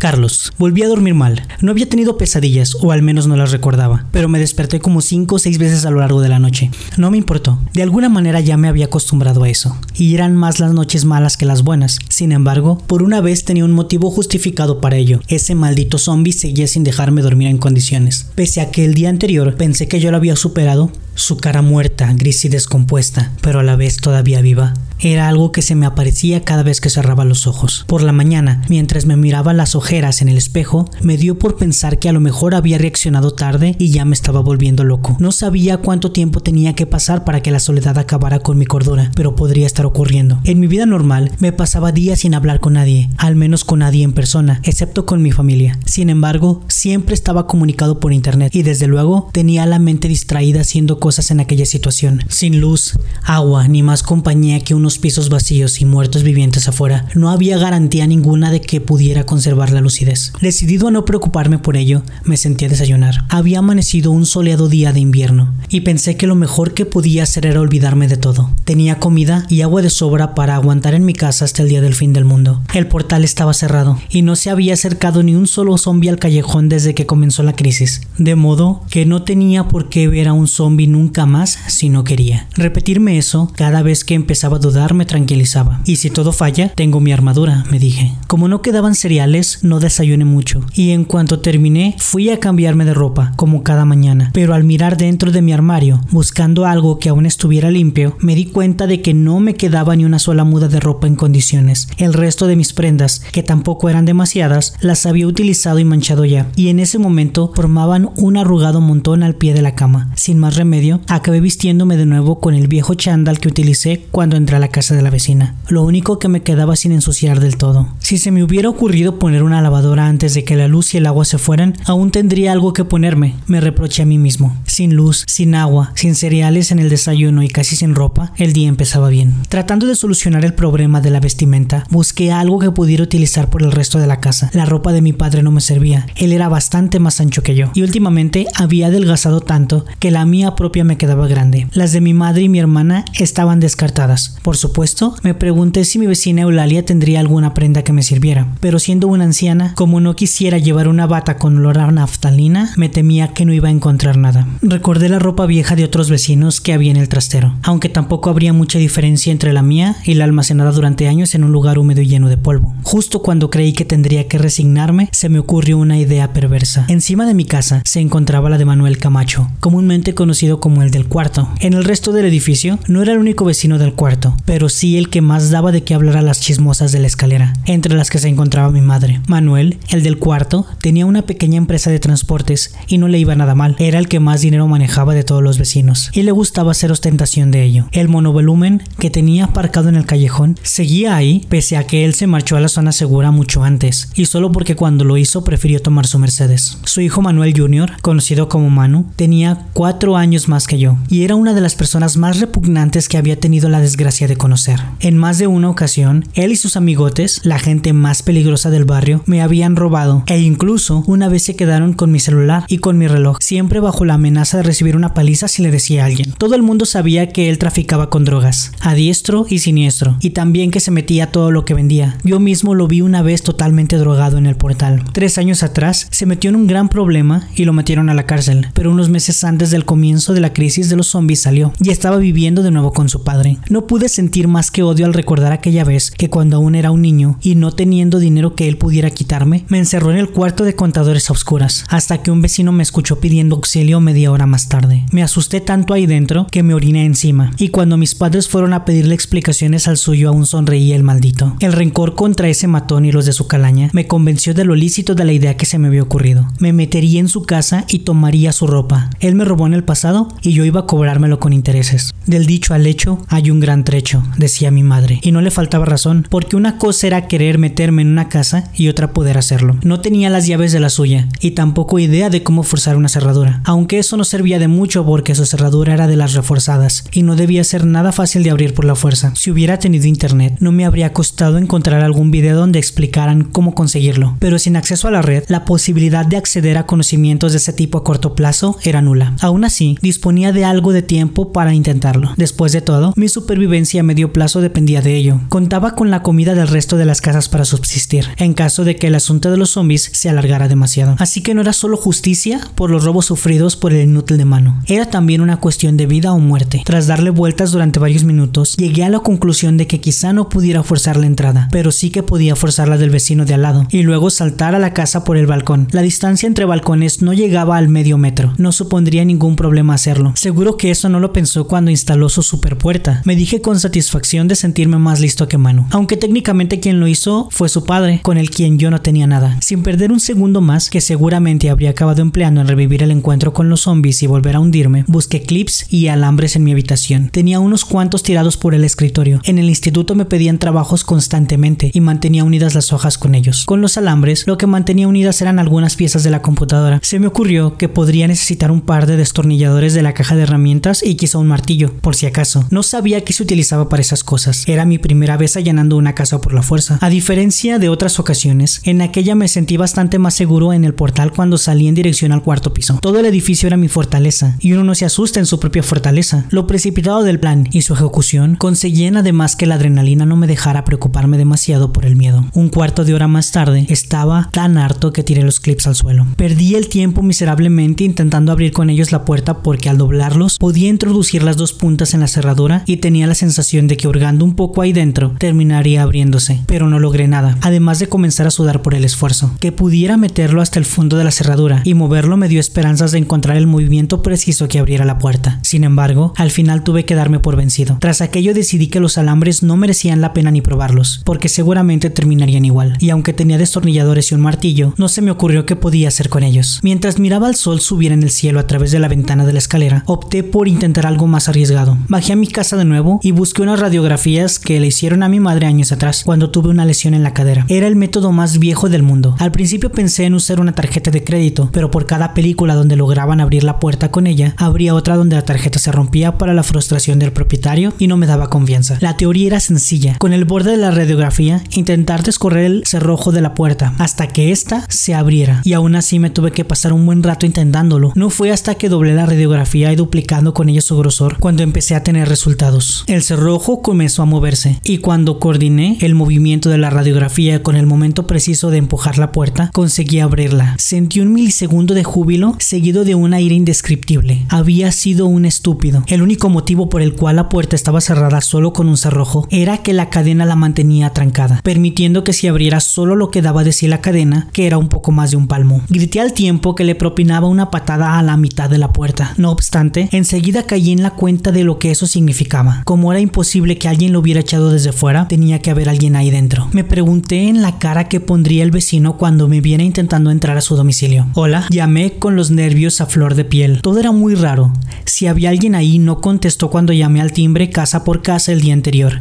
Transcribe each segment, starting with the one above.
Carlos. Volví a dormir mal. No había tenido pesadillas, o al menos no las recordaba, pero me desperté como cinco o seis veces a lo largo de la noche. No me importó. De alguna manera ya me había acostumbrado a eso. Y eran más las noches malas que las buenas. Sin embargo, por una vez tenía un motivo justificado para ello. Ese maldito zombie seguía sin dejarme dormir en condiciones. Pese a que el día anterior pensé que yo lo había superado, su cara muerta, gris y descompuesta, pero a la vez todavía viva, era algo que se me aparecía cada vez que cerraba los ojos. Por la mañana, mientras me miraba las ojeras en el espejo, me dio por pensar que a lo mejor había reaccionado tarde y ya me estaba volviendo loco. No sabía cuánto tiempo tenía que pasar para que la soledad acabara con mi cordura, pero podría estar ocurriendo. En mi vida normal, me pasaba días sin hablar con nadie, al menos con nadie en persona, excepto con mi familia. Sin embargo, siempre estaba comunicado por internet y desde luego tenía la mente distraída haciendo cosas en aquella situación. Sin luz, agua, ni más compañía que unos pisos vacíos y muertos vivientes afuera, no había garantía ninguna de que pudiera conservar la lucidez. Decidido a no preocuparme por ello, me sentí a desayunar. Había amanecido un soleado día de invierno y pensé que lo mejor que podía hacer era olvidarme de todo. Tenía comida y agua de sobra para aguantar en mi casa hasta el día del fin del mundo. El portal estaba cerrado y no se había acercado ni un solo zombie al callejón desde que comenzó la crisis, de modo que no tenía por qué ver a un zombie nunca más si no quería. Repetirme eso cada vez que empezaba a dudar me tranquilizaba. Y si todo falla, tengo mi armadura, me dije. Como no quedaban cereales, no desayuné mucho. Y en cuanto terminé, fui a cambiarme de ropa, como cada mañana. Pero al mirar dentro de mi armario, buscando algo que aún estuviera limpio, me di cuenta de que no me quedaba ni una sola muda de ropa en condiciones. El resto de mis prendas, que tampoco eran demasiadas, las había utilizado y manchado ya. Y en ese momento formaban un arrugado montón al pie de la cama. Sin más remedio, acabé vistiéndome de nuevo con el viejo chándal que utilicé cuando entré a la casa de la vecina, lo único que me quedaba sin ensuciar del todo. Si se me hubiera ocurrido poner una lavadora antes de que la luz y el agua se fueran, aún tendría algo que ponerme, me reproché a mí mismo. Sin luz, sin agua, sin cereales en el desayuno y casi sin ropa, el día empezaba bien. Tratando de solucionar el problema de la vestimenta, busqué algo que pudiera utilizar por el resto de la casa. La ropa de mi padre no me servía, él era bastante más ancho que yo, y últimamente había adelgazado tanto que la mía propia me quedaba grande. Las de mi madre y mi hermana estaban descartadas. Por supuesto, me pregunté si mi vecina Eulalia tendría alguna prenda que me sirviera, pero siendo una anciana, como no quisiera llevar una bata con olor a naftalina, me temía que no iba a encontrar nada. Recordé la ropa vieja de otros vecinos que había en el trastero, aunque tampoco habría mucha diferencia entre la mía y la almacenada durante años en un lugar húmedo y lleno de polvo. Justo cuando creí que tendría que resignarme, se me ocurrió una idea perversa. Encima de mi casa se encontraba la de Manuel Camacho, comúnmente conocido como el del cuarto. En el resto del edificio no era el único vecino del cuarto, pero sí el que más daba de qué hablar a las chismosas de la escalera, entre las que se encontraba mi madre. Manuel, el del cuarto, tenía una pequeña empresa de transportes y no le iba nada mal. Era el que más dinero manejaba de todos los vecinos y le gustaba hacer ostentación de ello. El monovolumen que tenía aparcado en el callejón seguía ahí pese a que él se marchó a la zona segura mucho antes y solo porque cuando lo hizo prefirió tomar su Mercedes. Su hijo Manuel Jr., conocido como Manu, tenía cuatro años más que yo y era una de las personas más repugnantes que había tenido la desgracia de conocer. En más de una ocasión, él y sus amigotes, la gente más peligrosa del barrio, me habían robado e incluso una vez se quedaron con mi celular y con mi reloj, siempre bajo la amenaza de recibir una paliza si le decía a alguien. Todo el mundo sabía que él traficaba con drogas, a diestro y siniestro, y también que se metía todo lo que vendía. Yo mismo lo vi una vez totalmente drogado en el portal. Tres años atrás se metió en un gran problema y lo metieron a la cárcel, pero unos meses antes del comienzo de la crisis de los zombies salió y estaba viviendo de nuevo con su padre. No pude sentir más que odio al recordar aquella vez que cuando aún era un niño y no teniendo dinero que él pudiera quitarme, me encerró en el cuarto de contadores a oscuras, hasta que un vecino me escuchó pidiendo auxilio media hora más tarde. Me asusté tanto ahí dentro que me oriné encima, y cuando mis padres fueron a pedirle explicaciones al suyo aún sonreía el maldito. El rencor contra ese matón y los de su calaña me convenció de lo lícito de la idea que se me había ocurrido. Me metería en su casa y tomaría su ropa. Él me robó en el pasado y yo iba a cobrármelo con intereses. Del dicho al hecho hay un gran trecho, decía mi madre, y no le faltaba razón, porque una cosa era querer meterme en una casa y otra poder hacerlo. No tenía las llaves de la suya, y tampoco idea de cómo forzar una cerradura, aunque eso no servía de mucho porque su cerradura era de las reforzadas, y no debía ser nada fácil de abrir por la fuerza. Si hubiera tenido internet, no me habría costado encontrar algún video donde explicaran cómo conseguirlo, pero sin acceso a la red, la posibilidad de acceder a conocimientos de ese tipo a corto plazo era nula. Aún así, disponía de algo de tiempo para intentarlo. Después de todo, mi supervivencia a medio plazo dependía de ello. Contaba con la comida del resto de las casas para subsistir, en caso de que el asunto de los zombies se alargara demasiado. Así que no era solo justicia por los robos sufridos por el inútil de mano, era también una cuestión de vida o muerte. Tras darle vueltas durante varios minutos, llegué a la conclusión de que quizá no pudiera forzar la entrada, pero sí que podía forzar la del vecino de al lado, y luego saltar a la casa por el balcón. La distancia entre balcones no llegaba al medio metro, no supondría ningún problema Seguro que eso no lo pensó cuando instaló su superpuerta. Me dije con satisfacción de sentirme más listo que Manu, aunque técnicamente quien lo hizo fue su padre, con el quien yo no tenía nada. Sin perder un segundo más, que seguramente habría acabado empleando en revivir el encuentro con los zombies y volver a hundirme, busqué clips y alambres en mi habitación. Tenía unos cuantos tirados por el escritorio. En el instituto me pedían trabajos constantemente y mantenía unidas las hojas con ellos. Con los alambres, lo que mantenía unidas eran algunas piezas de la computadora. Se me ocurrió que podría necesitar un par de destornilladores de la caja de herramientas y quizá un martillo, por si acaso. No sabía qué se utilizaba para esas cosas. Era mi primera vez allanando una casa por la fuerza. A diferencia de otras ocasiones, en aquella me sentí bastante más seguro en el portal cuando salí en dirección al cuarto piso. Todo el edificio era mi fortaleza, y uno no se asusta en su propia fortaleza. Lo precipitado del plan y su ejecución conseguían además que la adrenalina no me dejara preocuparme demasiado por el miedo. Un cuarto de hora más tarde estaba tan harto que tiré los clips al suelo. Perdí el tiempo miserablemente intentando abrir con ellos la puerta porque al doblarlos podía introducir las dos puntas en la cerradura y tenía la sensación de que hurgando un poco ahí dentro terminaría abriéndose, pero no logré nada, además de comenzar a sudar por el esfuerzo. Que pudiera meterlo hasta el fondo de la cerradura y moverlo me dio esperanzas de encontrar el movimiento preciso que abriera la puerta. Sin embargo, al final tuve que darme por vencido. Tras aquello decidí que los alambres no merecían la pena ni probarlos, porque seguramente terminarían igual, y aunque tenía destornilladores y un martillo, no se me ocurrió qué podía hacer con ellos. Mientras miraba al sol subir en el cielo a través de la ventana de la escalera, opté por intentar algo más arriesgado. Bajé a mi casa de nuevo y busqué unas radiografías que le hicieron a mi madre años atrás, cuando tuve una lesión en la cadera. Era el método más viejo del mundo. Al principio pensé en usar una tarjeta de crédito, pero por cada película donde lograban abrir la puerta con ella, habría otra donde la tarjeta se rompía para la frustración del propietario y no me daba confianza. La teoría era sencilla. Con el borde de la radiografía, intentar descorrer el cerrojo de la puerta hasta que ésta se abriera. Y aún así me tuve que pasar un buen rato intentándolo. No fue hasta que doblé la radiografía y duplicando con ella su grosor cuando empecé a tener resultados. El cerrojo comenzó a moverse y cuando coordiné el movimiento de la radiografía con el momento preciso de empujar la puerta, conseguí abrirla. Sentí un milisegundo de júbilo seguido de una ira indescriptible. Había sido un estúpido. El único motivo por el cual la puerta estaba cerrada solo con un cerrojo era que la cadena la mantenía trancada, permitiendo que se abriera solo lo que daba de sí la cadena, que era un poco más de un palmo. Grité al tiempo que le propinaba una patada a la mitad de la puerta. No obstante, enseguida caí en la cuenta de lo que eso significaba. Como era imposible que alguien lo hubiera echado desde fuera, tenía que haber alguien ahí dentro. Me pregunté en la cara que pondría el vecino cuando me viera intentando entrar a su domicilio. Hola, llamé con los nervios a flor de piel. Todo era muy raro. Si había alguien ahí, no contestó cuando llamé al timbre casa por casa el día anterior.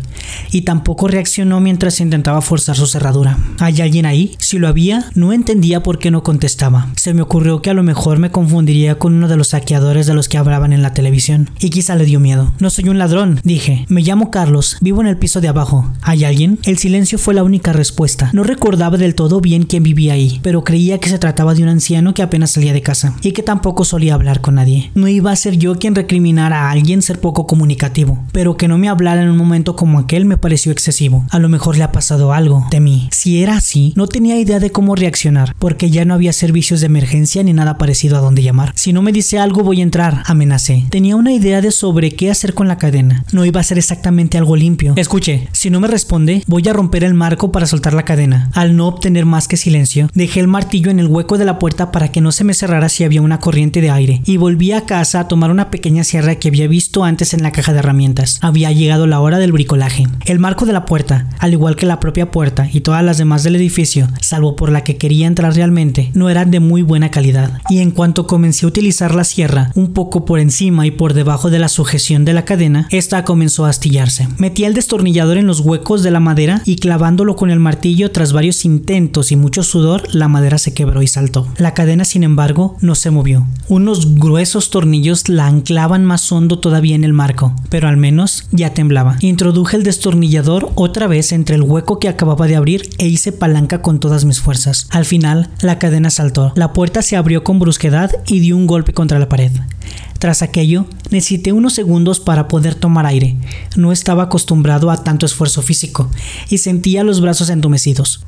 Y tampoco reaccionó mientras intentaba forzar su cerradura. ¿Hay alguien ahí? Si lo había, no entendía por qué no contestaba. Se me ocurrió que a lo mejor me confundiría con uno de los saqueadores de los que hablaban en la televisión. Y quizá le dio miedo. No soy un ladrón, dije. Me llamo Carlos, vivo en el piso de abajo. ¿Hay alguien? El silencio fue la única respuesta. No recordaba del todo bien quién vivía ahí, pero creía que se trataba de un anciano que apenas salía de casa y que tampoco solía hablar con nadie. No iba a ser yo quien recriminara a alguien ser poco comunicativo, pero que no me hablara en un momento como aquel me pareció excesivo. A lo mejor le ha pasado algo, temí. Si era así, no tenía idea de cómo reaccionar, porque ya no había servicios de emergencia ni nada parecido a dónde llamar. Si no me dice algo voy a entrar, amenacé. Tenía una idea de sobre qué hacer con la cadena. No iba a ser exactamente algo limpio. Escuche, si no me responde, voy a romper el marco para soltar la cadena. Al no obtener más que silencio, dejé el martillo en el hueco de la puerta para que no se me cerrara si había una corriente de aire, y volví a casa a tomar una pequeña sierra que había visto antes en la caja de herramientas. Había llegado la hora del bricolaje. El marco de la puerta, al igual que la propia puerta y todas las demás del edificio, salvo por la que quería entrar realmente, no eran de muy buena calidad. Y en cuanto comencé a utilizar la sierra, un poco por encima y por debajo de la sujeción de la cadena, esta comenzó a astillarse. Metí el destornillador en los huecos de la madera y clavándolo con el martillo tras varios intentos y mucho sudor, la madera se quebró y saltó. La cadena, sin embargo, no se movió. Unos gruesos tornillos la anclaban más hondo todavía en el marco, pero al menos ya temblaba. Introduje el destornillador otra vez entre el hueco que acababa de abrir e hice palanca con todas mis fuerzas. Al final, la cadena saltó. La puerta se abrió con brusquedad y dio un golpe contra la pared. Tras aquello, necesité unos segundos para poder tomar aire. No estaba acostumbrado a tanto esfuerzo físico y sentía los brazos entumecidos.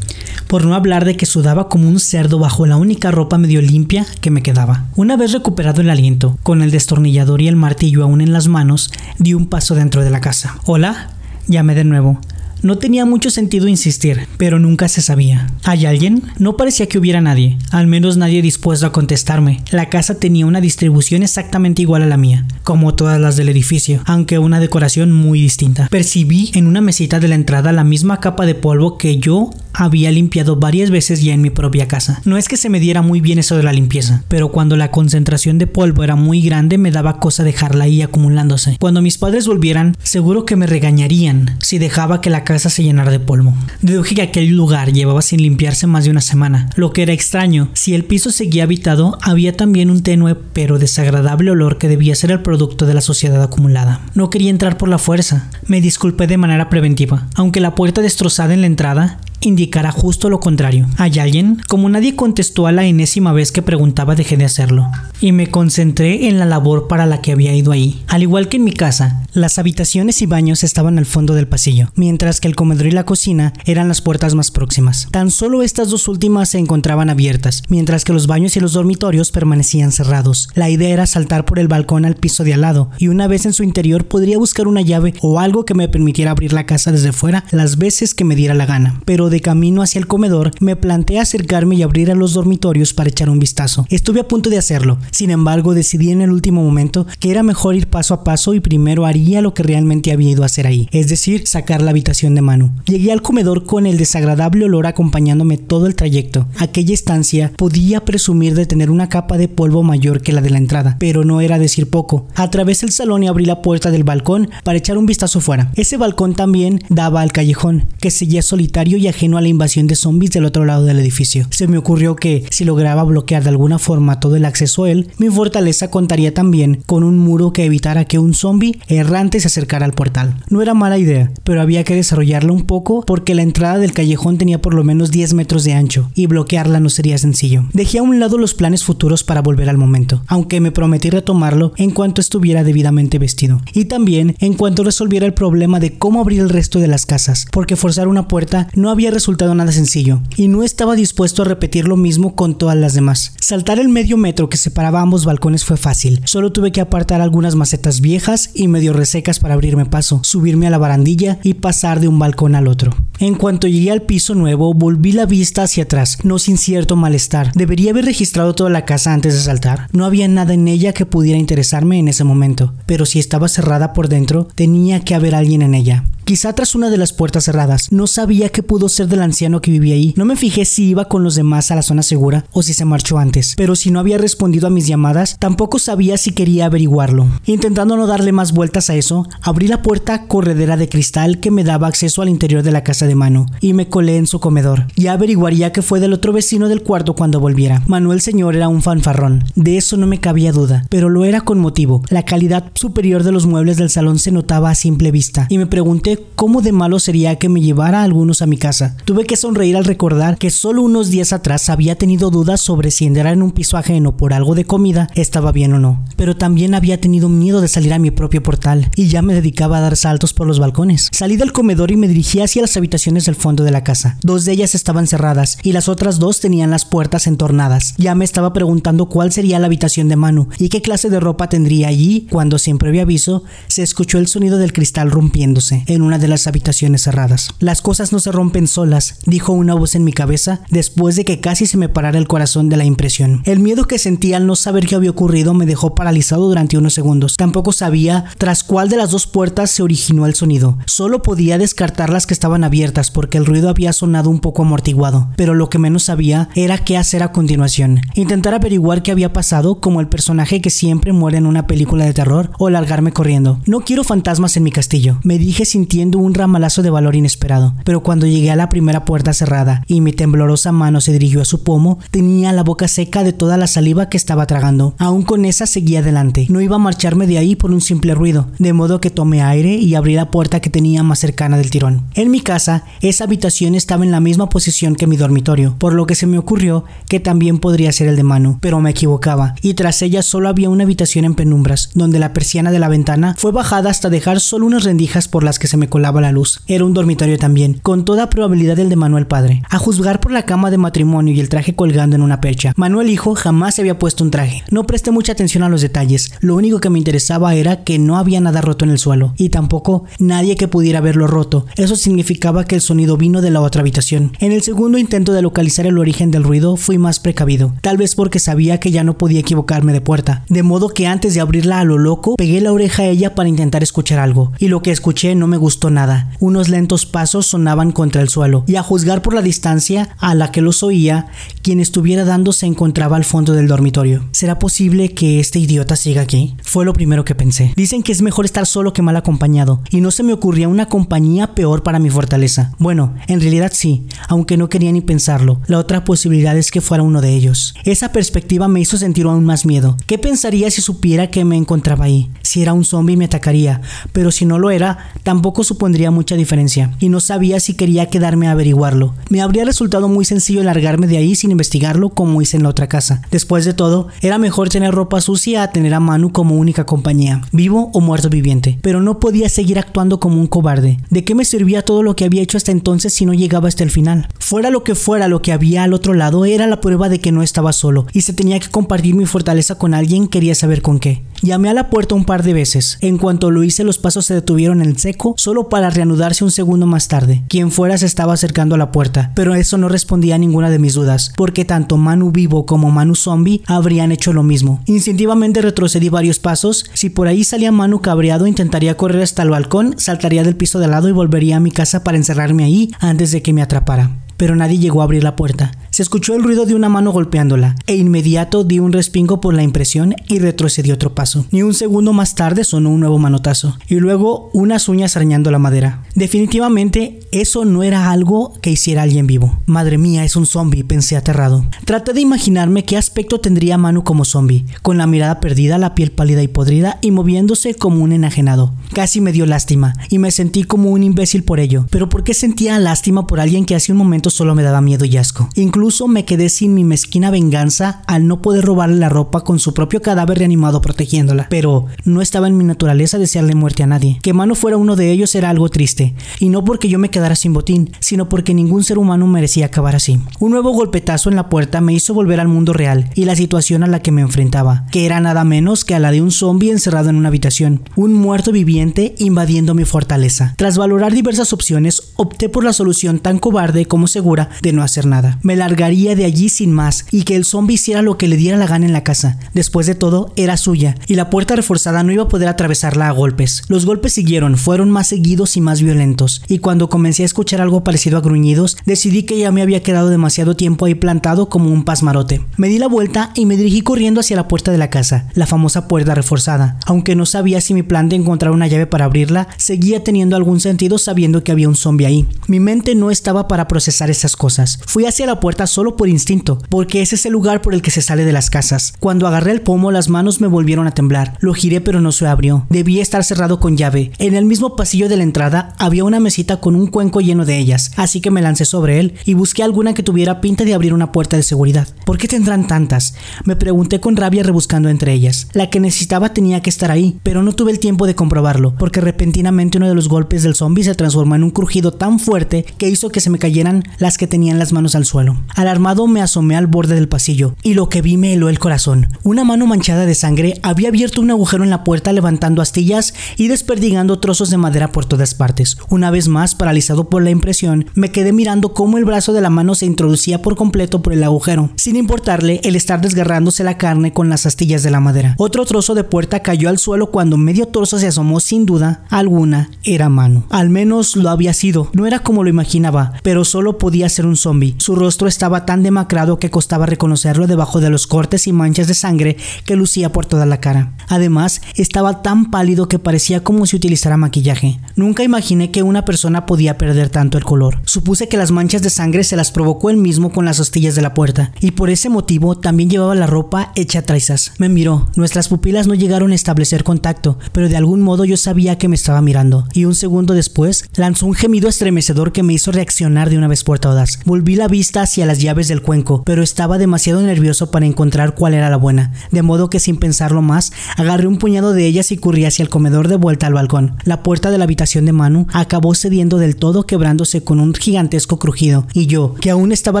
Por no hablar de que sudaba como un cerdo bajo la única ropa medio limpia que me quedaba. Una vez recuperado el aliento, con el destornillador y el martillo aún en las manos, di un paso dentro de la casa. Hola, llamé de nuevo. No tenía mucho sentido insistir, pero nunca se sabía. ¿Hay alguien? No parecía que hubiera nadie, al menos nadie dispuesto a contestarme. La casa tenía una distribución exactamente igual a la mía, como todas las del edificio, aunque una decoración muy distinta. Percibí en una mesita de la entrada la misma capa de polvo que yo había limpiado varias veces ya en mi propia casa. No es que se me diera muy bien eso de la limpieza, pero cuando la concentración de polvo era muy grande me daba cosa dejarla ahí acumulándose. Cuando mis padres volvieran, seguro que me regañarían si dejaba que la casa se llenara de polvo. Deduje que aquel lugar llevaba sin limpiarse más de una semana, lo que era extraño. Si el piso seguía habitado, había también un tenue pero desagradable olor que debía ser el producto de la sociedad acumulada. No quería entrar por la fuerza. Me disculpé de manera preventiva, aunque la puerta destrozada en la entrada indicará justo lo contrario. ¿Hay alguien? Como nadie contestó a la enésima vez que preguntaba, dejé de hacerlo. Y me concentré en la labor para la que había ido ahí. Al igual que en mi casa, las habitaciones y baños estaban al fondo del pasillo, mientras que el comedor y la cocina eran las puertas más próximas. Tan solo estas dos últimas se encontraban abiertas, mientras que los baños y los dormitorios permanecían cerrados. La idea era saltar por el balcón al piso de al lado, y una vez en su interior podría buscar una llave o algo que me permitiera abrir la casa desde fuera las veces que me diera la gana. Pero de camino hacia el comedor, me planteé acercarme y abrir a los dormitorios para echar un vistazo. Estuve a punto de hacerlo, sin embargo decidí en el último momento que era mejor ir paso a paso y primero haría lo que realmente había ido a hacer ahí, es decir, sacar la habitación de Manu. Llegué al comedor con el desagradable olor acompañándome todo el trayecto. Aquella estancia podía presumir de tener una capa de polvo mayor que la de la entrada, pero no era decir poco. Atravesé el salón y abrí la puerta del balcón para echar un vistazo fuera. Ese balcón también daba al callejón, que seguía solitario y ajeno a la invasión de zombies del otro lado del edificio. Se me ocurrió que, si lograba bloquear de alguna forma todo el acceso a él, mi fortaleza contaría también con un muro que evitara que un zombie errante se acercara al portal. No era mala idea, pero había que desarrollarla un poco porque la entrada del callejón tenía por lo menos 10 metros de ancho y bloquearla no sería sencillo. Dejé a un lado los planes futuros para volver al momento, aunque me prometí retomarlo en cuanto estuviera debidamente vestido. Y también en cuanto resolviera el problema de cómo abrir el resto de las casas, porque forzar una puerta no había resultado nada sencillo, y no estaba dispuesto a repetir lo mismo con todas las demás. Saltar el medio metro que separaba ambos balcones fue fácil, solo tuve que apartar algunas macetas viejas y medio resecas para abrirme paso, subirme a la barandilla y pasar de un balcón al otro. En cuanto llegué al piso nuevo, volví la vista hacia atrás, no sin cierto malestar. Debería haber registrado toda la casa antes de saltar. No había nada en ella que pudiera interesarme en ese momento, pero si estaba cerrada por dentro, tenía que haber alguien en ella. Quizá tras una de las puertas cerradas. No sabía qué pudo ser del anciano que vivía ahí. No me fijé si iba con los demás a la zona segura o si se marchó antes. Pero si no había respondido a mis llamadas, tampoco sabía si quería averiguarlo. Intentando no darle más vueltas a eso, abrí la puerta corredera de cristal que me daba acceso al interior de la casa de Manu y me colé en su comedor. Ya averiguaría que fue del otro vecino del cuarto cuando volviera. Manuel señor era un fanfarrón. De eso no me cabía duda, pero lo era con motivo. La calidad superior de los muebles del salón se notaba a simple vista y me pregunté cómo de malo sería que me llevara a algunos a mi casa. Tuve que sonreír al recordar que solo unos días atrás había tenido dudas sobre si entrar en un piso ajeno por algo de comida estaba bien o no. Pero también había tenido miedo de salir a mi propio portal y ya me dedicaba a dar saltos por los balcones. Salí del comedor y me dirigí hacia las habitaciones del fondo de la casa. Dos de ellas estaban cerradas y las otras dos tenían las puertas entornadas. Ya me estaba preguntando cuál sería la habitación de Manu y qué clase de ropa tendría allí cuando sin previo aviso se escuchó el sonido del cristal rompiéndose en una de las habitaciones cerradas. Las cosas no se rompen solas, dijo una voz en mi cabeza después de que casi se me parara el corazón de la impresión. El miedo que sentía al no saber qué había ocurrido me dejó paralizado durante unos segundos. Tampoco sabía tras cuál de las dos puertas se originó el sonido. Solo podía descartar las que estaban abiertas porque el ruido había sonado un poco amortiguado, pero lo que menos sabía era qué hacer a continuación. Intentar averiguar qué había pasado como el personaje que siempre muere en una película de terror o largarme corriendo. No quiero fantasmas en mi castillo, me dije sintiendo un ramalazo de valor inesperado, pero cuando llegué a la primera puerta cerrada y mi temblorosa mano se dirigió a su pomo, tenía la boca seca de toda la saliva que estaba tragando. Aún con esa seguía adelante. No iba a marcharme de ahí por un simple ruido, de modo que tomé aire y abrí la puerta que tenía más cercana del tirón. En mi casa, esa habitación estaba en la misma posición que mi dormitorio, por lo que se me ocurrió que también podría ser el de Manu, pero me equivocaba, y tras ella solo había una habitación en penumbras, donde la persiana de la ventana fue bajada hasta dejar solo unas rendijas por las que se me colaba la luz. Era un dormitorio también, con toda probabilidad el de Manuel padre. A juzgar por la cama de matrimonio y el traje colgando en una percha, Manuel hijo jamás se había puesto un traje. No presté mucha atención a los detalles, lo único que me interesaba era que no había nada roto en el suelo, y tampoco nadie que pudiera verlo roto. Eso significaba que el sonido vino de la otra habitación. En el segundo intento de localizar el origen del ruido fui más precavido, tal vez porque sabía que ya no podía equivocarme de puerta, de modo que antes de abrirla a lo loco, pegué la oreja a ella para intentar escuchar algo, y lo que escuché no me gustó nada. Unos lentos pasos sonaban contra el suelo, y a juzgar por la distancia a la que los oía, quien estuviera dando se encontraba al fondo del dormitorio. ¿Será posible que este idiota siga aquí? Fue lo primero que pensé. Dicen que es mejor estar solo que mal acompañado, y no se me ocurría una compañía peor para mi fortaleza. Bueno, en realidad sí, aunque no quería ni pensarlo. La otra posibilidad es que fuera uno de ellos. Esa perspectiva me hizo sentir aún más miedo. ¿Qué pensaría si supiera que me encontraba ahí? Si era un zombie me atacaría, pero si no lo era, tampoco supondría mucha diferencia, y no sabía si quería quedarme a averiguarlo. Me habría resultado muy sencillo largarme de ahí sin investigarlo como hice en la otra casa. Después de todo, era mejor tener ropa sucia a tener a Manu como única compañía, vivo o muerto viviente, pero no podía seguir actuando como un cobarde. ¿De qué me servía todo lo que había hecho hasta entonces si no llegaba hasta el final? Fuera lo que fuera lo que había al otro lado, era la prueba de que no estaba solo, y se tenía que compartir mi fortaleza con alguien, quería saber con qué. Llamé a la puerta un par de veces. En cuanto lo hice, los pasos se detuvieron en seco, solo para reanudarse un segundo más tarde. Quien fuera se estaba acercando a la puerta, pero eso no respondía a ninguna de mis dudas, porque tanto Manu vivo como Manu zombie habrían hecho lo mismo. Instintivamente retrocedí varios pasos. Si por ahí salía Manu cabreado, intentaría correr hasta el balcón, saltaría del piso de al lado y volvería a mi casa para encerrarme ahí antes de que me atrapara pero nadie llegó a abrir la puerta. Se escuchó el ruido de una mano golpeándola, e inmediato di un respingo por la impresión y retrocedí otro paso. Ni un segundo más tarde sonó un nuevo manotazo, y luego unas uñas arañando la madera. Definitivamente, eso no era algo que hiciera alguien vivo. Madre mía, es un zombie, pensé aterrado. Traté de imaginarme qué aspecto tendría Manu como zombie, con la mirada perdida, la piel pálida y podrida, y moviéndose como un enajenado. Casi me dio lástima, y me sentí como un imbécil por ello. Pero ¿por qué sentía lástima por alguien que hace un momento solo me daba miedo y asco. Incluso me quedé sin mi mezquina venganza al no poder robarle la ropa con su propio cadáver reanimado protegiéndola. Pero no estaba en mi naturaleza desearle muerte a nadie. Que Mano fuera uno de ellos era algo triste. Y no porque yo me quedara sin botín, sino porque ningún ser humano merecía acabar así. Un nuevo golpetazo en la puerta me hizo volver al mundo real y la situación a la que me enfrentaba, que era nada menos que a la de un zombie encerrado en una habitación, un muerto viviente invadiendo mi fortaleza. Tras valorar diversas opciones, opté por la solución tan cobarde como segura de no hacer nada. Me largaría de allí sin más y que el zombie hiciera lo que le diera la gana en la casa. Después de todo, era suya y la puerta reforzada no iba a poder atravesarla a golpes. Los golpes siguieron, fueron más seguidos y más violentos, y cuando comencé a escuchar algo parecido a gruñidos, decidí que ya me había quedado demasiado tiempo ahí plantado como un pasmarote. Me di la vuelta y me dirigí corriendo hacia la puerta de la casa, la famosa puerta reforzada. Aunque no sabía si mi plan de encontrar una llave para abrirla seguía teniendo algún sentido sabiendo que había un zombie ahí. Mi mente no estaba para procesar esas cosas. Fui hacia la puerta solo por instinto, porque ese es el lugar por el que se sale de las casas. Cuando agarré el pomo, las manos me volvieron a temblar. Lo giré pero no se abrió. Debía estar cerrado con llave. En el mismo pasillo de la entrada había una mesita con un cuenco lleno de ellas, así que me lancé sobre él y busqué alguna que tuviera pinta de abrir una puerta de seguridad. ¿Por qué tendrán tantas? Me pregunté con rabia rebuscando entre ellas. La que necesitaba tenía que estar ahí, pero no tuve el tiempo de comprobarlo, porque repentinamente uno de los golpes del zombie se transformó en un crujido tan fuerte que hizo que se me cayeran las que tenían las manos al suelo. Alarmado me asomé al borde del pasillo y lo que vi me heló el corazón. Una mano manchada de sangre había abierto un agujero en la puerta levantando astillas y desperdigando trozos de madera por todas partes. Una vez más, paralizado por la impresión, me quedé mirando cómo el brazo de la mano se introducía por completo por el agujero, sin importarle el estar desgarrándose la carne con las astillas de la madera. Otro trozo de puerta cayó al suelo cuando medio torso se asomó sin duda alguna era mano. Al menos lo había sido. No era como lo imaginaba, pero solo podía ser un zombie. Su rostro estaba tan demacrado que costaba reconocerlo debajo de los cortes y manchas de sangre que lucía por toda la cara. Además, estaba tan pálido que parecía como si utilizara maquillaje. Nunca imaginé que una persona podía perder tanto el color. Supuse que las manchas de sangre se las provocó él mismo con las hostillas de la puerta, y por ese motivo también llevaba la ropa hecha traizas. Me miró, nuestras pupilas no llegaron a establecer contacto, pero de algún modo yo sabía que me estaba mirando, y un segundo después lanzó un gemido estremecedor que me hizo reaccionar de una vez por todas. Volví la vista hacia las llaves del cuenco, pero estaba demasiado nervioso para encontrar cuál era la buena, de modo que sin pensarlo más, agarré un puñado de ellas y corrí hacia el comedor de vuelta al balcón. La puerta de la habitación de Manu acabó cediendo del todo quebrándose con un gigantesco crujido, y yo, que aún estaba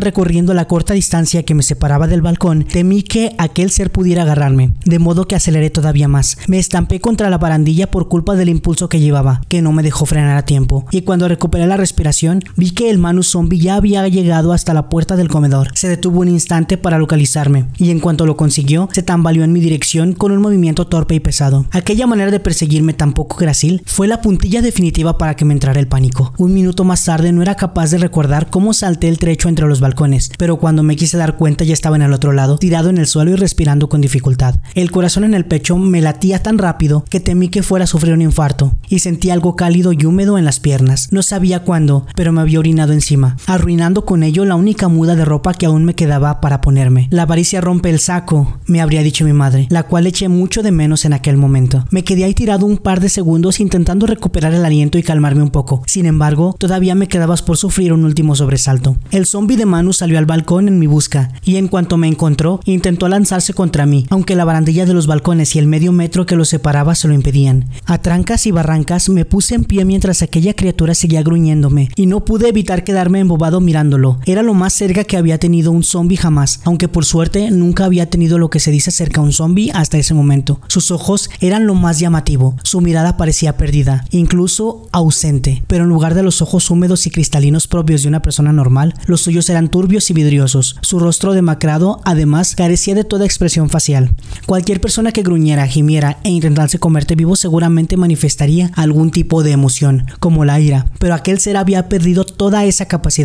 recorriendo la corta distancia que me separaba del balcón, temí que aquel ser pudiera agarrarme, de modo que aceleré todavía más. Me estampé contra la barandilla por culpa del impulso que llevaba, que no me dejó frenar a tiempo, y cuando recuperé la respiración, vi que el Manu zombie ya había llegado hasta la puerta del comedor. Se detuvo un instante para localizarme, y en cuanto lo consiguió, se tambaleó en mi dirección con un movimiento torpe y pesado. Aquella manera de perseguirme tan poco gracil fue la puntilla definitiva para que me entrara el pánico. Un minuto más tarde no era capaz de recordar cómo salté el trecho entre los balcones, pero cuando me quise dar cuenta ya estaba en el otro lado, tirado en el suelo y respirando con dificultad. El corazón en el pecho me latía tan rápido que temí que fuera a sufrir un infarto, y sentí algo cálido y húmedo en las piernas. No sabía cuándo, pero me había orinado encima, arruinando con ello la única muda de ropa que aún me quedaba para ponerme. La avaricia rompe el saco, me habría dicho mi madre, la cual eché mucho de menos en aquel momento. Me quedé ahí tirado un par de segundos intentando recuperar el aliento y calmarme un poco. Sin embargo, todavía me quedabas por sufrir un último sobresalto. El zombie de Manu salió al balcón en mi busca, y en cuanto me encontró, intentó lanzarse contra mí, aunque la barandilla de los balcones y el medio metro que lo separaba se lo impedían. A trancas y barrancas me puse en pie mientras aquella criatura seguía gruñéndome, y no pude evitar quedarme embobado mirándolo. Era lo más cerca que había tenido un zombie jamás, aunque por suerte nunca había tenido lo que se dice cerca a un zombie hasta ese momento. Sus ojos eran lo más llamativo, su mirada parecía perdida, incluso ausente, pero en lugar de los ojos húmedos y cristalinos propios de una persona normal, los suyos eran turbios y vidriosos. Su rostro demacrado, además, carecía de toda expresión facial. Cualquier persona que gruñera, gimiera e intentase comerte vivo seguramente manifestaría algún tipo de emoción, como la ira, pero aquel ser había perdido toda esa capacidad.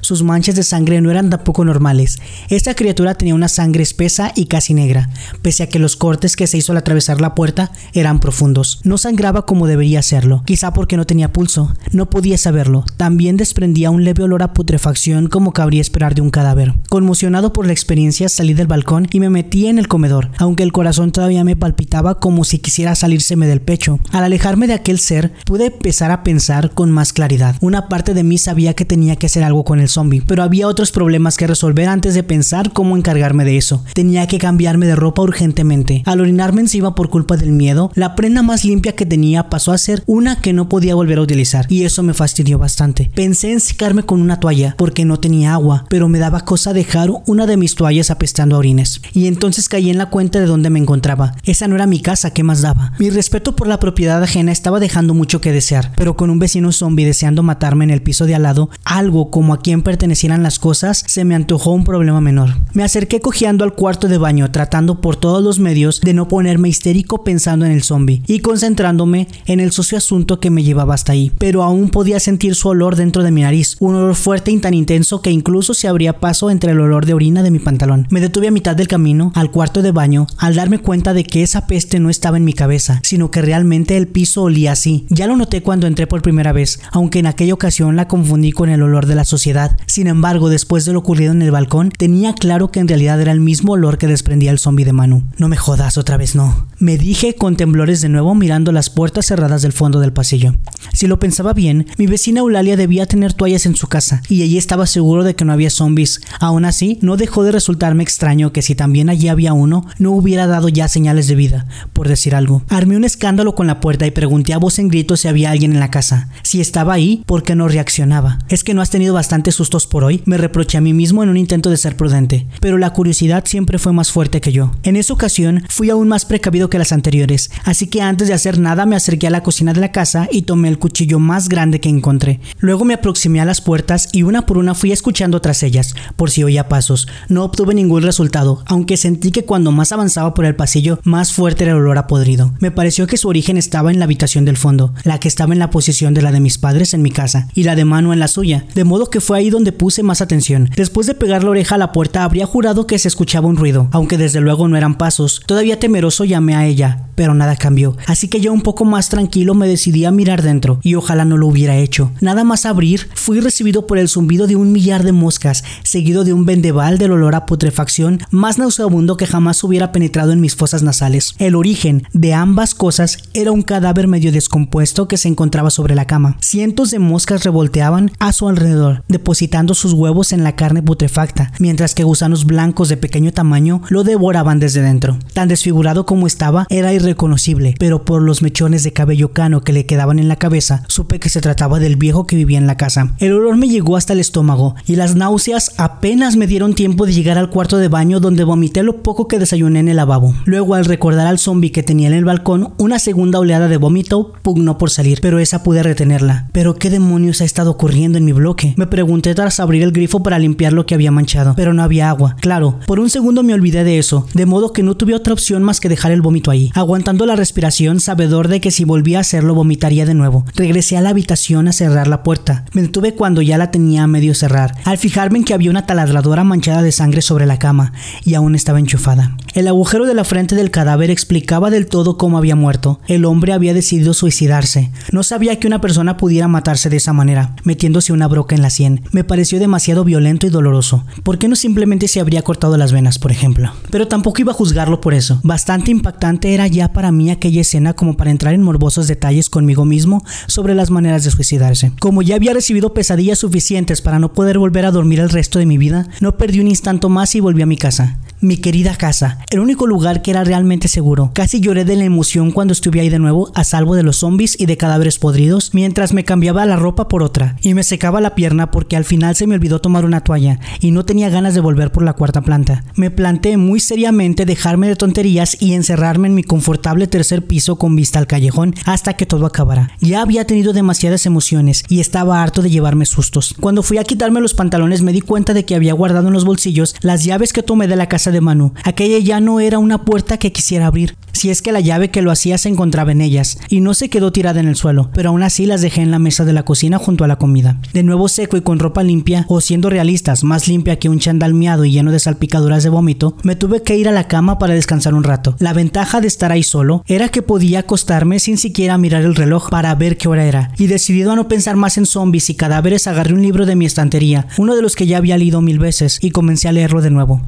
Sus manchas de sangre no eran tampoco normales. Esta criatura tenía una sangre espesa y casi negra, pese a que los cortes que se hizo al atravesar la puerta eran profundos. No sangraba como debería hacerlo, quizá porque no tenía pulso. No podía saberlo. También desprendía un leve olor a putrefacción como cabría esperar de un cadáver. Conmocionado por la experiencia, salí del balcón y me metí en el comedor, aunque el corazón todavía me palpitaba como si quisiera salírseme del pecho. Al alejarme de aquel ser, pude empezar a pensar con más claridad. Una parte de mí sabía que tenía que hacer algo con el zombie, pero había otros problemas que resolver antes de pensar cómo encargarme de eso. Tenía que cambiarme de ropa urgentemente. Al orinarme encima por culpa del miedo, la prenda más limpia que tenía pasó a ser una que no podía volver a utilizar, y eso me fastidió bastante. Pensé en secarme con una toalla, porque no tenía agua, pero me daba cosa dejar una de mis toallas apestando a orines. Y entonces caí en la cuenta de dónde me encontraba. Esa no era mi casa, ¿qué más daba? Mi respeto por la propiedad ajena estaba dejando mucho que desear, pero con un vecino zombie deseando matarme en el piso de al lado, algo como a quien pertenecieran las cosas, se me antojó un problema menor. Me acerqué cojeando al cuarto de baño, tratando por todos los medios de no ponerme histérico pensando en el zombie y concentrándome en el socio asunto que me llevaba hasta ahí. Pero aún podía sentir su olor dentro de mi nariz, un olor fuerte y tan intenso que incluso se abría paso entre el olor de orina de mi pantalón. Me detuve a mitad del camino, al cuarto de baño, al darme cuenta de que esa peste no estaba en mi cabeza, sino que realmente el piso olía así. Ya lo noté cuando entré por primera vez, aunque en aquella ocasión la confundí con el olor de la sociedad. Sin embargo, después de lo ocurrido en el balcón, tenía claro que en realidad era el mismo olor que desprendía el zombie de Manu. No me jodas, otra vez no. Me dije con temblores de nuevo mirando las puertas cerradas del fondo del pasillo. Si lo pensaba bien, mi vecina Eulalia debía tener toallas en su casa, y allí estaba seguro de que no había zombies. Aún así, no dejó de resultarme extraño que si también allí había uno, no hubiera dado ya señales de vida, por decir algo. Armé un escándalo con la puerta y pregunté a voz en grito si había alguien en la casa. Si estaba ahí, ¿por qué no reaccionaba? ¿Es que no has tenido bastantes sustos por hoy? Me reproché a mí mismo en un intento de ser prudente, pero la curiosidad siempre fue más fuerte que yo. En esa ocasión, fui aún más precavido que las anteriores, así que antes de hacer nada me acerqué a la cocina de la casa y tomé el cuchillo más grande que encontré. Luego me aproximé a las puertas y una por una fui escuchando tras ellas, por si oía pasos. No obtuve ningún resultado, aunque sentí que cuando más avanzaba por el pasillo, más fuerte era el olor a podrido. Me pareció que su origen estaba en la habitación del fondo, la que estaba en la posición de la de mis padres en mi casa, y la de Manu en la suya, de modo que fue ahí donde puse más atención. Después de pegar la oreja a la puerta, habría jurado que se escuchaba un ruido, aunque desde luego no eran pasos. Todavía temeroso llamé a ella, pero nada cambió. Así que yo un poco más tranquilo me decidí a mirar dentro, y ojalá no lo hubiera hecho. Nada más abrir, fui recibido por el zumbido de un millar de moscas, seguido de un vendeval del olor a putrefacción más nauseabundo que jamás hubiera penetrado en mis fosas nasales. El origen de ambas cosas era un cadáver medio descompuesto que se encontraba sobre la cama. Cientos de moscas revolteaban a su alrededor, depositando sus huevos en la carne putrefacta, mientras que gusanos blancos de pequeño tamaño lo devoraban desde dentro. Tan desfigurado como estaba, era irreconocible, pero por los mechones de cabello cano que le quedaban en la cabeza, supe que se trataba del viejo que vivía en la casa. El olor me llegó hasta el estómago y las náuseas apenas me dieron tiempo de llegar al cuarto de baño donde vomité lo poco que desayuné en el lavabo. Luego, al recordar al zombie que tenía en el balcón, una segunda oleada de vómito pugnó por salir, pero esa pude retenerla. ¿Pero qué demonios ha estado ocurriendo en mi bloque? Me pregunté tras abrir el grifo para limpiar lo que había manchado, pero no había agua. Claro, por un segundo me olvidé de eso, de modo que no tuve otra opción más que dejar el vómito ahí. Aguantando la respiración, sabedor de que si volvía a hacerlo vomitaría de nuevo. Regresé a la habitación a cerrar la puerta. Me detuve cuando ya la tenía a medio cerrar, al fijarme en que había una taladradora manchada de sangre sobre la cama, y aún estaba enchufada. El agujero de la frente del cadáver explicaba del todo cómo había muerto. El hombre había decidido suicidarse. No sabía que una persona pudiera matarse de esa manera, metiéndose una broca en la sien. Me pareció demasiado violento y doloroso. ¿Por qué no simplemente se habría cortado las venas, por ejemplo? Pero tampoco iba a juzgarlo por eso. Bastante impactante era ya para mí aquella escena como para entrar en morbosos detalles conmigo mismo sobre las maneras de suicidarse. Como ya había recibido pesadillas suficientes para no poder volver a dormir el resto de mi vida, no perdí un instante más y volví a mi casa mi querida casa, el único lugar que era realmente seguro. Casi lloré de la emoción cuando estuve ahí de nuevo, a salvo de los zombies y de cadáveres podridos, mientras me cambiaba la ropa por otra, y me secaba la pierna porque al final se me olvidó tomar una toalla, y no tenía ganas de volver por la cuarta planta. Me planteé muy seriamente dejarme de tonterías y encerrarme en mi confortable tercer piso con vista al callejón hasta que todo acabara. Ya había tenido demasiadas emociones y estaba harto de llevarme sustos. Cuando fui a quitarme los pantalones me di cuenta de que había guardado en los bolsillos las llaves que tomé de la casa de Manu. Aquella ya no era una puerta que quisiera abrir, si es que la llave que lo hacía se encontraba en ellas, y no se quedó tirada en el suelo, pero aún así las dejé en la mesa de la cocina junto a la comida. De nuevo seco y con ropa limpia, o siendo realistas, más limpia que un chandal miado y lleno de salpicaduras de vómito, me tuve que ir a la cama para descansar un rato. La ventaja de estar ahí solo era que podía acostarme sin siquiera mirar el reloj para ver qué hora era, y decidido a no pensar más en zombies y cadáveres, agarré un libro de mi estantería, uno de los que ya había leído mil veces, y comencé a leerlo de nuevo.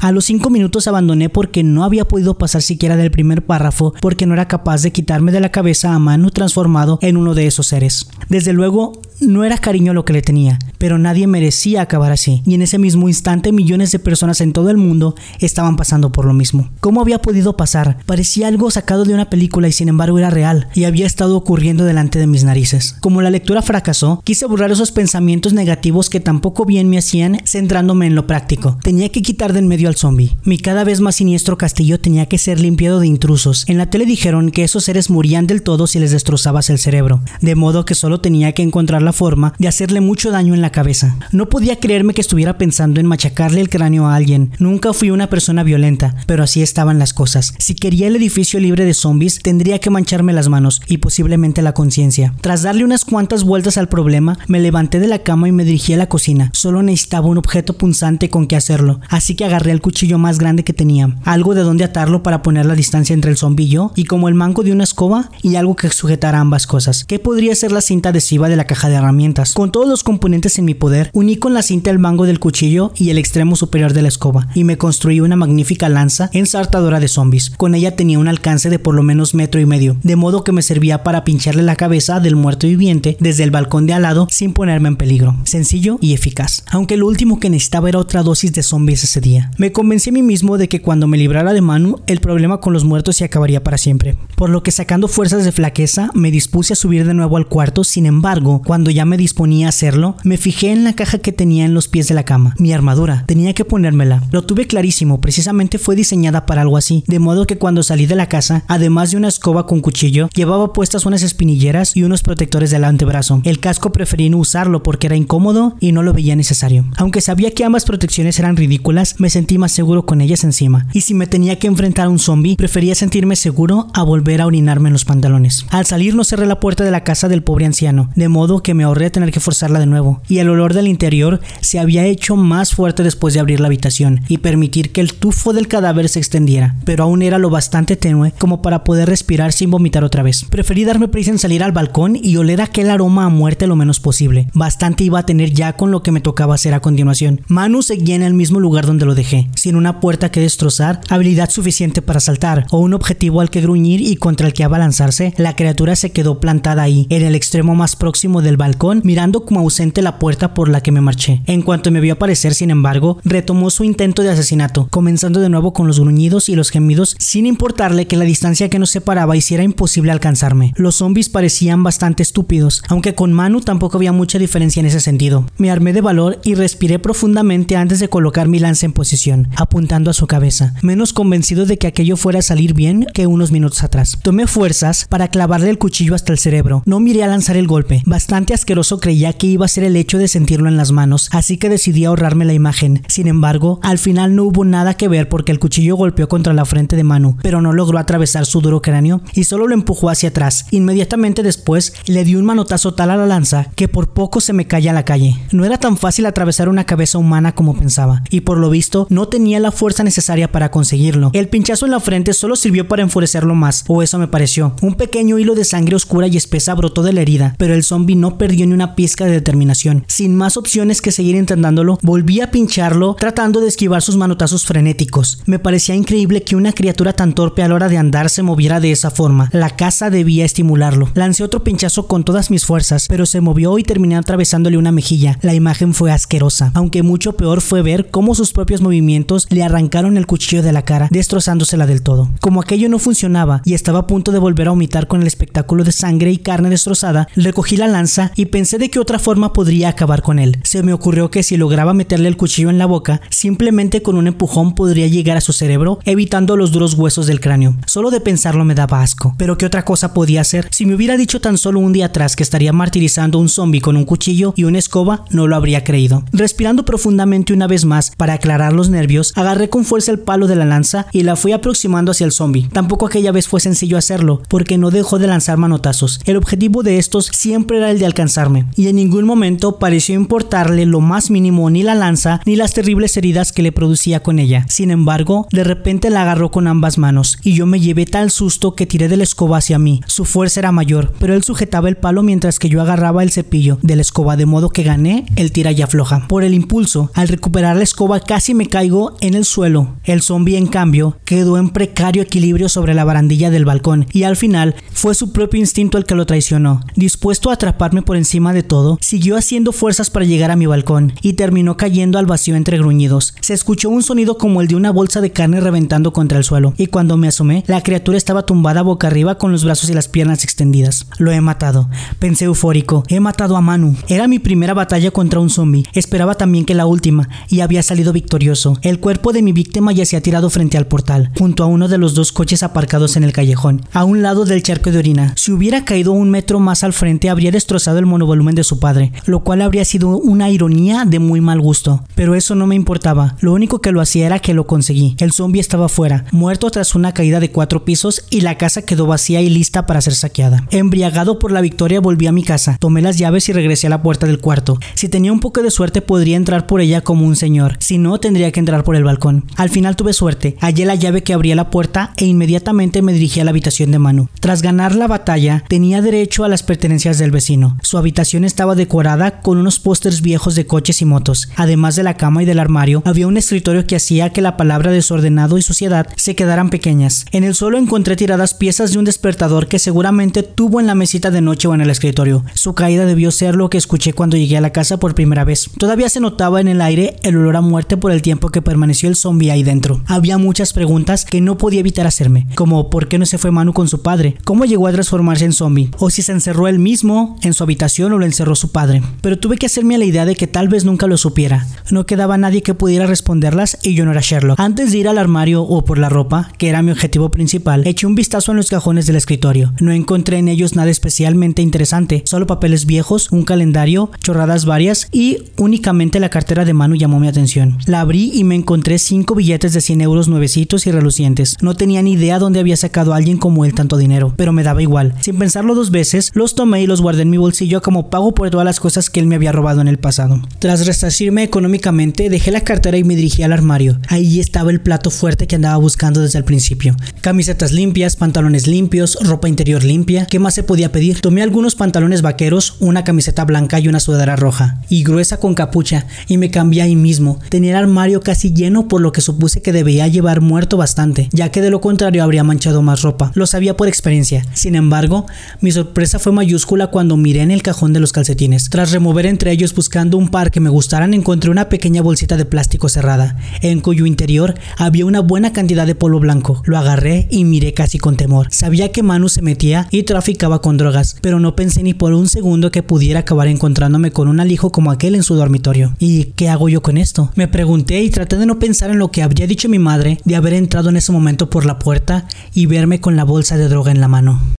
A los cinco minutos abandoné porque no había podido pasar siquiera del primer párrafo porque no era capaz de quitarme de la cabeza a Manu transformado en uno de esos seres. Desde luego, no era cariño lo que le tenía, pero nadie merecía acabar así, y en ese mismo instante millones de personas en todo el mundo estaban pasando por lo mismo. ¿Cómo había podido pasar? Parecía algo sacado de una película y sin embargo era real, y había estado ocurriendo delante de mis narices. Como la lectura fracasó, quise borrar esos pensamientos negativos que tampoco bien me hacían centrándome en lo práctico. Tenía que quitar de en medio al Mi cada vez más siniestro castillo tenía que ser limpiado de intrusos. En la tele dijeron que esos seres morían del todo si les destrozabas el cerebro, de modo que solo tenía que encontrar la forma de hacerle mucho daño en la cabeza. No podía creerme que estuviera pensando en machacarle el cráneo a alguien. Nunca fui una persona violenta, pero así estaban las cosas. Si quería el edificio libre de zombies, tendría que mancharme las manos y posiblemente la conciencia. Tras darle unas cuantas vueltas al problema, me levanté de la cama y me dirigí a la cocina. Solo necesitaba un objeto punzante con que hacerlo, así que agarré el cuchillo más grande que tenía, algo de donde atarlo para poner la distancia entre el zombillo y como el mango de una escoba y algo que sujetara ambas cosas. ¿Qué podría ser la cinta adhesiva de la caja de herramientas? Con todos los componentes en mi poder, uní con la cinta el mango del cuchillo y el extremo superior de la escoba y me construí una magnífica lanza ensartadora de zombies. Con ella tenía un alcance de por lo menos metro y medio, de modo que me servía para pincharle la cabeza del muerto viviente desde el balcón de al lado sin ponerme en peligro. Sencillo y eficaz. Aunque lo último que necesitaba era otra dosis de zombies ese día. Me convencí a mí mismo de que cuando me librara de Manu, el problema con los muertos se acabaría para siempre. Por lo que sacando fuerzas de flaqueza, me dispuse a subir de nuevo al cuarto, sin embargo, cuando ya me disponía a hacerlo, me fijé en la caja que tenía en los pies de la cama. Mi armadura, tenía que ponérmela. Lo tuve clarísimo, precisamente fue diseñada para algo así, de modo que cuando salí de la casa, además de una escoba con cuchillo, llevaba puestas unas espinilleras y unos protectores del antebrazo. El casco preferí no usarlo porque era incómodo y no lo veía necesario. Aunque sabía que ambas protecciones eran ridículas, me sentí más seguro con ellas encima. Y si me tenía que enfrentar a un zombie, prefería sentirme seguro a volver a orinarme en los pantalones. Al salir no cerré la puerta de la casa del pobre anciano, de modo que me ahorré tener que forzarla de nuevo, y el olor del interior se había hecho más fuerte después de abrir la habitación y permitir que el tufo del cadáver se extendiera, pero aún era lo bastante tenue como para poder respirar sin vomitar otra vez. Preferí darme prisa en salir al balcón y oler aquel aroma a muerte lo menos posible. Bastante iba a tener ya con lo que me tocaba hacer a continuación. Manu seguía en el mismo lugar donde lo dejé, sin una puerta que destrozar, habilidad suficiente para saltar o un objetivo al que gruñir y contra el que abalanzarse, la criatura se quedó plantada ahí, en el extremo más próximo del balcón, mirando como ausente la puerta por la que me marché. En cuanto me vio aparecer, sin embargo, retomó su intento de asesinato, comenzando de nuevo con los gruñidos y los gemidos, sin importarle que la distancia que nos separaba hiciera imposible alcanzarme. Los zombies parecían bastante estúpidos, aunque con Manu tampoco había mucha diferencia en ese sentido. Me armé de valor y respiré profundamente antes de colocar mi lanza en posición, apuntando a su cabeza, menos convencido de que aquello fuera a salir bien que unos minutos atrás. Tomé fuerzas para clavarle el cuchillo hasta el cerebro. No miré a lanzar el golpe. Bastante asqueroso creía que iba a ser el hecho de sentirlo en las manos, así que decidí ahorrarme la imagen. Sin embargo, al final no hubo nada que ver porque el cuchillo golpeó contra la frente de Manu, pero no logró atravesar su duro cráneo y solo lo empujó hacia atrás. Inmediatamente después le dio un manotazo tal a la lanza que por poco se me caía a la calle. No era tan fácil atravesar una cabeza humana como pensaba, y por lo visto no tenía la fuerza necesaria para conseguirlo. El pinchazo en la frente solo sirvió para enfurecerlo más, o eso me pareció. Un pequeño hilo de sangre oscura y espesa brotó de la herida, pero el zombie no perdió ni una pizca de determinación. Sin más opciones que seguir intentándolo, volví a pincharlo tratando de esquivar sus manotazos frenéticos. Me parecía increíble que una criatura tan torpe a la hora de andar se moviera de esa forma. La casa debía estimularlo. Lancé otro pinchazo con todas mis fuerzas, pero se movió y terminé atravesándole una mejilla. La imagen fue asquerosa, aunque mucho peor fue ver cómo sus propios movimientos le arrancaron el cuchillo de la cara, destrozándosela del todo. Como aquello no funcionaba y estaba a punto de volver a vomitar con el espectáculo de sangre y carne destrozada, recogí la lanza y pensé de qué otra forma podría acabar con él. Se me ocurrió que si lograba meterle el cuchillo en la boca, simplemente con un empujón podría llegar a su cerebro, evitando los duros huesos del cráneo. Solo de pensarlo me daba asco. Pero qué otra cosa podía hacer? Si me hubiera dicho tan solo un día atrás que estaría martirizando a un zombie con un cuchillo y una escoba, no lo habría creído. Respirando profundamente una vez más para aclarar los nervios, agarré con fuerza el palo de la lanza y la fui aproximando hacia el zombie. Tampoco aquella vez fue sencillo hacerlo, porque no dejó de lanzar manotazos. El objetivo de estos siempre era el de alcanzarme, y en ningún momento pareció importarle lo más mínimo ni la lanza ni las terribles heridas que le producía con ella. Sin embargo, de repente la agarró con ambas manos, y yo me llevé tal susto que tiré de la escoba hacia mí. Su fuerza era mayor, pero él sujetaba el palo mientras que yo agarraba el cepillo de la escoba, de modo que gané el tira y afloja. Por el impulso, al recuperar la escoba casi me caigo en el suelo. El zombie, en cambio, quedó en precario equilibrio sobre la barandilla del balcón, y al final fue su propio instinto el que lo traicionó. Dispuesto a atraparme por encima de todo, siguió haciendo fuerzas para llegar a mi balcón, y terminó cayendo al vacío entre gruñidos. Se escuchó un sonido como el de una bolsa de carne reventando contra el suelo, y cuando me asomé, la criatura estaba tumbada boca arriba con los brazos y las piernas extendidas. Lo he matado. Pensé eufórico. He matado a Manu. Era mi primera batalla contra un zombie. Esperaba también que la última, y había salido victorioso. El cuerpo de mi víctima yacía tirado frente al portal, junto a uno de los dos coches aparcados en el callejón, a un lado del charco de orina. Si hubiera caído un metro más al frente, habría destrozado el monovolumen de su padre, lo cual habría sido una ironía de muy mal gusto. Pero eso no me importaba. Lo único que lo hacía era que lo conseguí. El zombie estaba fuera, muerto tras una caída de cuatro pisos, y la casa quedó vacía y lista para ser saqueada. Embriagado por la victoria, volví a mi casa, tomé las llaves y regresé a la puerta del cuarto. Si tenía un poco de suerte, podría entrar por ella como un señor. Si no, tendría que entrar por el balcón. Al final tuve suerte. Hallé la llave que abría la puerta e inmediatamente me dirigí a la habitación de Manu. Tras ganar la batalla, tenía derecho a las pertenencias del vecino. Su habitación estaba decorada con unos pósters viejos de coches y motos. Además de la cama y del armario, había un escritorio que hacía que la palabra desordenado y suciedad se quedaran pequeñas. En el suelo encontré tiradas piezas de un despertador que seguramente tuvo en la mesita de noche o en el escritorio. Su caída debió ser lo que escuché cuando llegué a la casa por primera vez. Todavía se notaba en el aire el olor a muerte por el tiempo que permaneció el zombie ahí dentro. Había muchas preguntas que no podía evitar hacerme, como por qué no se fue Manu con su padre, cómo llegó a transformarse en zombie, o si se encerró él mismo en su habitación o lo encerró su padre. Pero tuve que hacerme la idea de que tal vez nunca lo supiera. No quedaba nadie que pudiera responderlas y yo no era Sherlock. Antes de ir al armario o por la ropa, que era mi objetivo principal, eché un vistazo en los cajones del escritorio. No encontré en ellos nada especialmente interesante, solo papeles viejos, un calendario, chorradas varias y únicamente la cartera de Manu llamó mi atención. La abrí y me encontré cinco billetes de 100 euros nuevecitos y relucientes. No tenía ni idea dónde había sacado alguien como él tanto dinero, pero me daba igual. Sin pensarlo dos veces, los tomé y los guardé en mi bolsillo como pago por todas las cosas que él me había robado en el pasado. Tras resarcirme económicamente, dejé la cartera y me dirigí al armario. Ahí estaba el plato fuerte que andaba buscando desde el principio. Camisetas limpias, pantalones limpios, ropa interior limpia. ¿Qué más se podía pedir? Tomé algunos pantalones vaqueros, una camiseta blanca y una sudadera roja, y gruesa con capucha, y me cambié ahí mismo. Tenía el armario casi lleno por lo que supuse que debía llevar muerto bastante, ya que de lo contrario habría manchado más ropa. Lo sabía por experiencia. Sin embargo, mi sorpresa fue mayúscula cuando miré en el cajón de los calcetines. Tras remover entre ellos buscando un par que me gustaran, encontré una pequeña bolsita de plástico cerrada, en cuyo interior había una buena cantidad de polvo blanco. Lo agarré y miré casi con temor. Sabía que Manu se metía y traficaba con drogas, pero no pensé ni por un segundo que pudiera acabar encontrándome con un alijo como aquel en su dormitorio. ¿Y qué hago yo con esto? Me pregunté y de no pensar en lo que habría dicho mi madre de haber entrado en ese momento por la puerta y verme con la bolsa de droga en la mano.